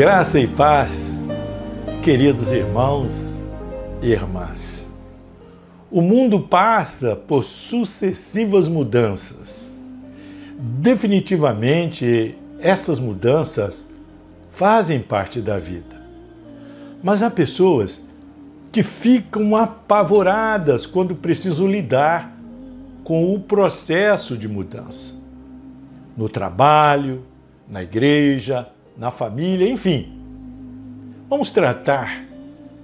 Graça e paz, queridos irmãos e irmãs. O mundo passa por sucessivas mudanças. Definitivamente, essas mudanças fazem parte da vida. Mas há pessoas que ficam apavoradas quando precisam lidar com o processo de mudança. No trabalho, na igreja, na família, enfim. Vamos tratar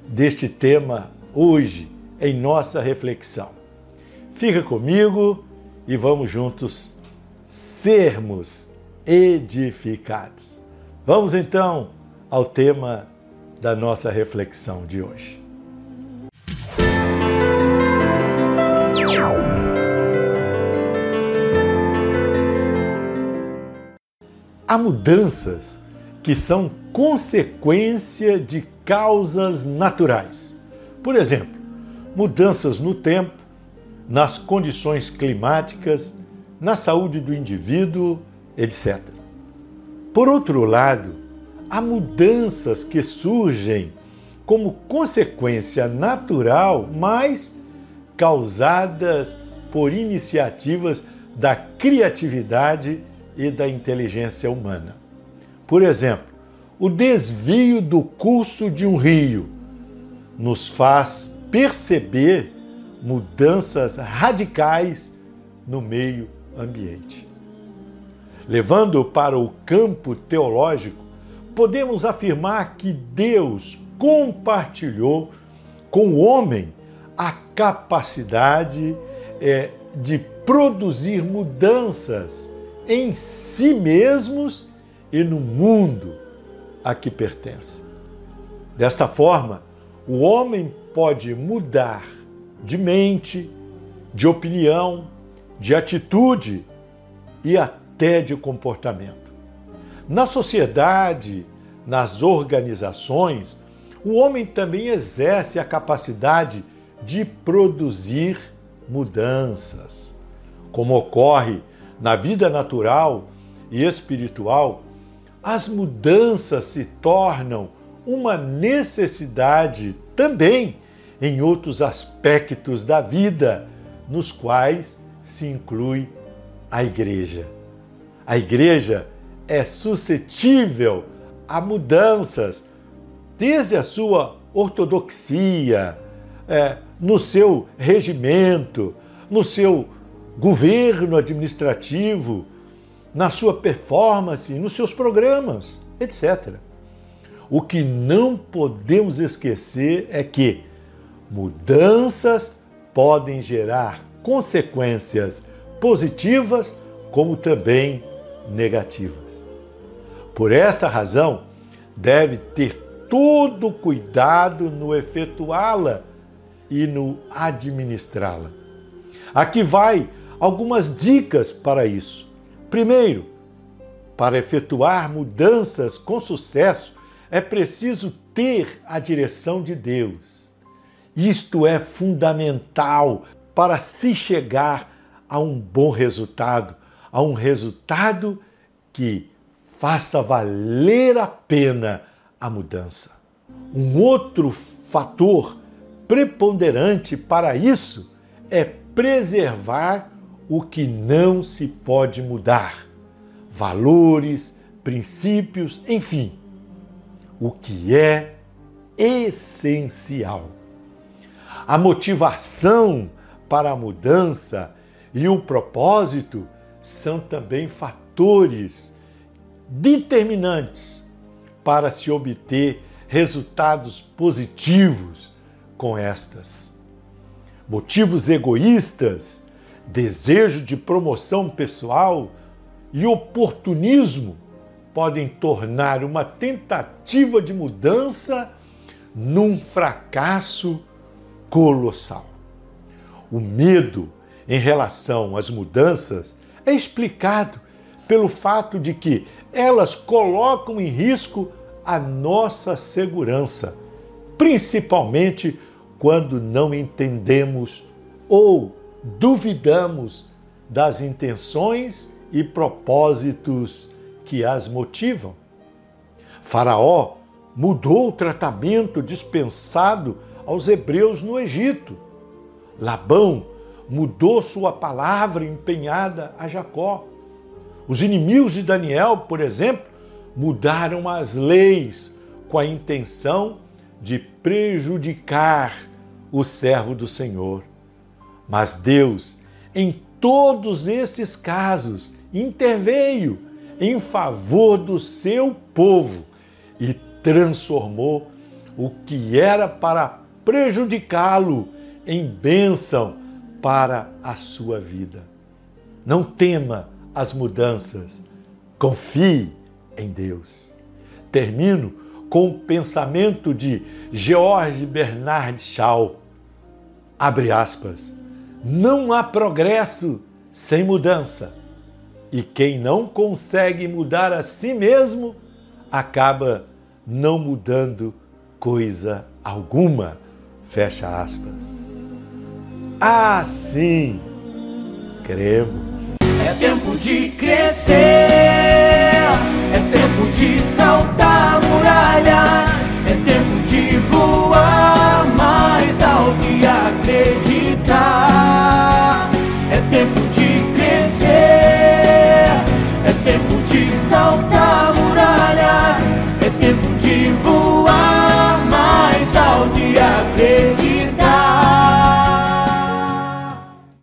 deste tema hoje em nossa reflexão. Fica comigo e vamos juntos sermos edificados. Vamos então ao tema da nossa reflexão de hoje. Há mudanças que são consequência de causas naturais. Por exemplo, mudanças no tempo, nas condições climáticas, na saúde do indivíduo, etc. Por outro lado, há mudanças que surgem como consequência natural, mas causadas por iniciativas da criatividade e da inteligência humana. Por exemplo, o desvio do curso de um rio nos faz perceber mudanças radicais no meio ambiente. Levando para o campo teológico, podemos afirmar que Deus compartilhou com o homem a capacidade é, de produzir mudanças em si mesmos e no mundo a que pertence. Desta forma, o homem pode mudar de mente, de opinião, de atitude e até de comportamento. Na sociedade, nas organizações, o homem também exerce a capacidade de produzir mudanças. Como ocorre na vida natural e espiritual, as mudanças se tornam uma necessidade também em outros aspectos da vida, nos quais se inclui a igreja. A igreja é suscetível a mudanças, desde a sua ortodoxia, é, no seu regimento, no seu governo administrativo, na sua performance, nos seus programas, etc. O que não podemos esquecer é que mudanças podem gerar consequências positivas como também negativas. Por esta razão, deve ter todo cuidado no efetuá-la e no administrá-la. Aqui vai algumas dicas para isso. Primeiro, para efetuar mudanças com sucesso, é preciso ter a direção de Deus. Isto é fundamental para se chegar a um bom resultado, a um resultado que faça valer a pena a mudança. Um outro fator preponderante para isso é preservar o que não se pode mudar, valores, princípios, enfim, o que é essencial. A motivação para a mudança e o propósito são também fatores determinantes para se obter resultados positivos com estas. Motivos egoístas desejo de promoção pessoal e oportunismo podem tornar uma tentativa de mudança num fracasso colossal. O medo em relação às mudanças é explicado pelo fato de que elas colocam em risco a nossa segurança, principalmente quando não entendemos ou duvidamos das intenções e propósitos que as motivam. Faraó mudou o tratamento dispensado aos hebreus no Egito. Labão mudou sua palavra empenhada a Jacó. Os inimigos de Daniel, por exemplo, mudaram as leis com a intenção de prejudicar o servo do Senhor. Mas Deus, em todos estes casos, interveio em favor do seu povo e transformou o que era para prejudicá-lo em bênção para a sua vida. Não tema as mudanças, confie em Deus. Termino com o pensamento de George Bernard Shaw. Abre aspas. Não há progresso sem mudança. E quem não consegue mudar a si mesmo acaba não mudando coisa alguma. Fecha aspas. Assim cremos. É tempo de crescer,